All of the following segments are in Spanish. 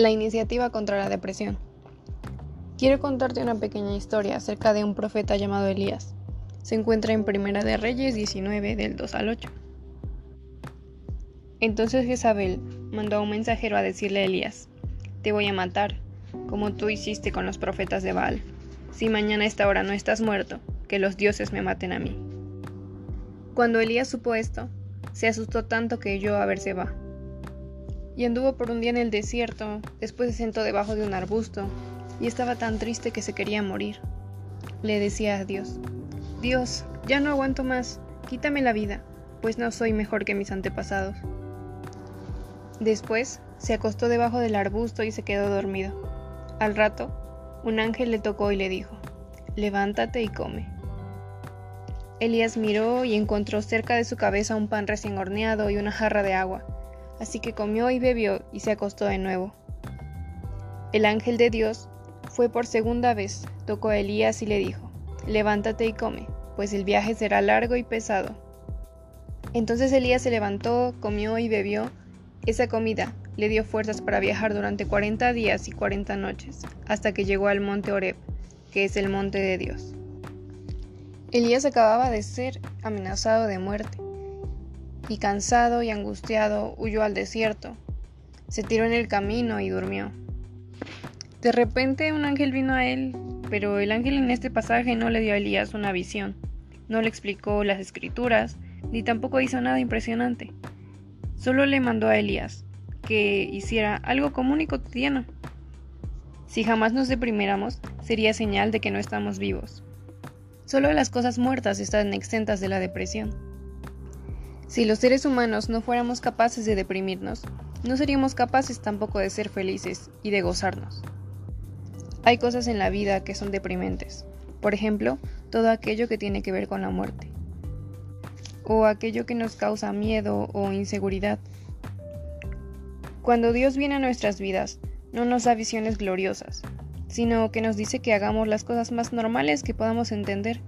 La iniciativa contra la depresión. Quiero contarte una pequeña historia acerca de un profeta llamado Elías. Se encuentra en Primera de Reyes 19 del 2 al 8. Entonces Jezabel mandó a un mensajero a decirle a Elías, te voy a matar, como tú hiciste con los profetas de Baal. Si mañana a esta hora no estás muerto, que los dioses me maten a mí. Cuando Elías supo esto, se asustó tanto que huyó a ver va y anduvo por un día en el desierto, después se sentó debajo de un arbusto, y estaba tan triste que se quería morir. Le decía a Dios, Dios, ya no aguanto más, quítame la vida, pues no soy mejor que mis antepasados. Después se acostó debajo del arbusto y se quedó dormido. Al rato, un ángel le tocó y le dijo, levántate y come. Elías miró y encontró cerca de su cabeza un pan recién horneado y una jarra de agua así que comió y bebió y se acostó de nuevo. El ángel de Dios fue por segunda vez, tocó a Elías y le dijo, levántate y come, pues el viaje será largo y pesado. Entonces Elías se levantó, comió y bebió. Esa comida le dio fuerzas para viajar durante cuarenta días y cuarenta noches, hasta que llegó al monte Oreb, que es el monte de Dios. Elías acababa de ser amenazado de muerte y cansado y angustiado huyó al desierto. Se tiró en el camino y durmió. De repente un ángel vino a él, pero el ángel en este pasaje no le dio a Elías una visión, no le explicó las escrituras, ni tampoco hizo nada impresionante. Solo le mandó a Elías que hiciera algo común y cotidiano. Si jamás nos deprimiéramos, sería señal de que no estamos vivos. Solo las cosas muertas están exentas de la depresión. Si los seres humanos no fuéramos capaces de deprimirnos, no seríamos capaces tampoco de ser felices y de gozarnos. Hay cosas en la vida que son deprimentes. Por ejemplo, todo aquello que tiene que ver con la muerte. O aquello que nos causa miedo o inseguridad. Cuando Dios viene a nuestras vidas, no nos da visiones gloriosas, sino que nos dice que hagamos las cosas más normales que podamos entender.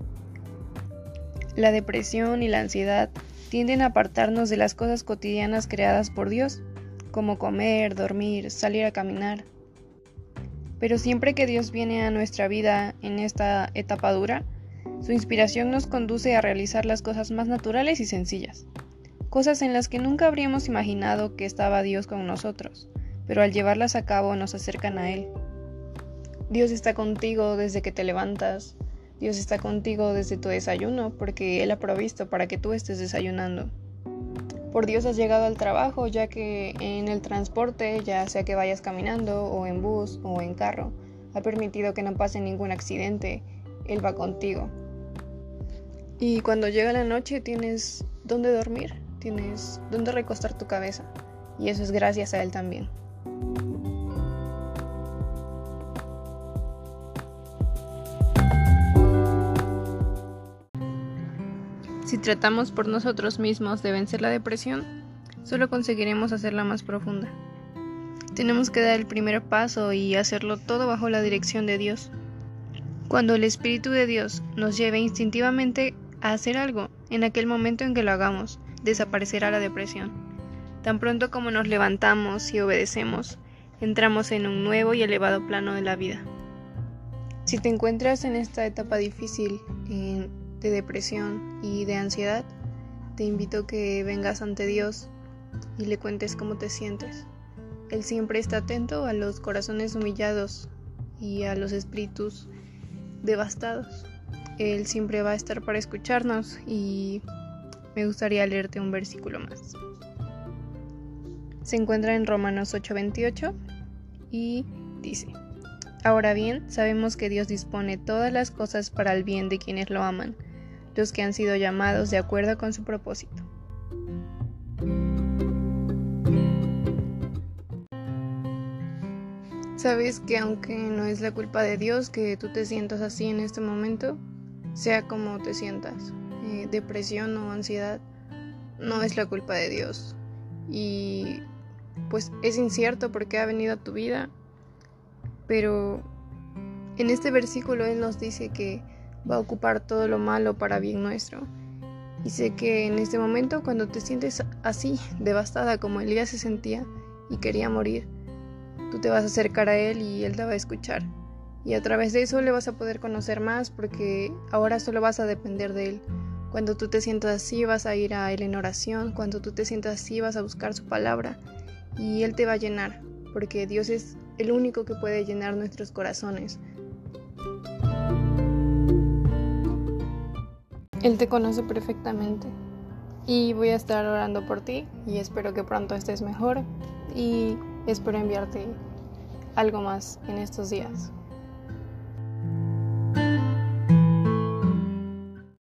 La depresión y la ansiedad tienden a apartarnos de las cosas cotidianas creadas por Dios, como comer, dormir, salir a caminar. Pero siempre que Dios viene a nuestra vida en esta etapa dura, su inspiración nos conduce a realizar las cosas más naturales y sencillas, cosas en las que nunca habríamos imaginado que estaba Dios con nosotros, pero al llevarlas a cabo nos acercan a Él. Dios está contigo desde que te levantas, Dios está contigo desde tu desayuno porque Él ha provisto para que tú estés desayunando. Por Dios has llegado al trabajo ya que en el transporte, ya sea que vayas caminando o en bus o en carro, ha permitido que no pase ningún accidente. Él va contigo. Y cuando llega la noche tienes dónde dormir, tienes dónde recostar tu cabeza. Y eso es gracias a Él también. Si tratamos por nosotros mismos de vencer la depresión, solo conseguiremos hacerla más profunda. Tenemos que dar el primer paso y hacerlo todo bajo la dirección de Dios. Cuando el Espíritu de Dios nos lleve instintivamente a hacer algo, en aquel momento en que lo hagamos, desaparecerá la depresión. Tan pronto como nos levantamos y obedecemos, entramos en un nuevo y elevado plano de la vida. Si te encuentras en esta etapa difícil, en de depresión y de ansiedad, te invito a que vengas ante Dios y le cuentes cómo te sientes. Él siempre está atento a los corazones humillados y a los espíritus devastados. Él siempre va a estar para escucharnos y me gustaría leerte un versículo más. Se encuentra en Romanos 8:28 y dice, Ahora bien, sabemos que Dios dispone todas las cosas para el bien de quienes lo aman los que han sido llamados de acuerdo con su propósito. Sabes que aunque no es la culpa de Dios que tú te sientas así en este momento, sea como te sientas, eh, depresión o ansiedad, no es la culpa de Dios. Y pues es incierto porque ha venido a tu vida, pero en este versículo Él nos dice que va a ocupar todo lo malo para bien nuestro. Y sé que en este momento, cuando te sientes así, devastada como Elías se sentía y quería morir, Tú te vas a acercar a Él y Él te va a escuchar. Y a través de eso le vas a poder conocer más porque ahora solo vas a depender de Él. Cuando tú te sientas así vas a ir a Él en oración, cuando tú te sientas así vas a buscar su palabra y Él te va a llenar, porque Dios es el único que puede llenar nuestros corazones. Él te conoce perfectamente y voy a estar orando por ti y espero que pronto estés mejor y espero enviarte algo más en estos días.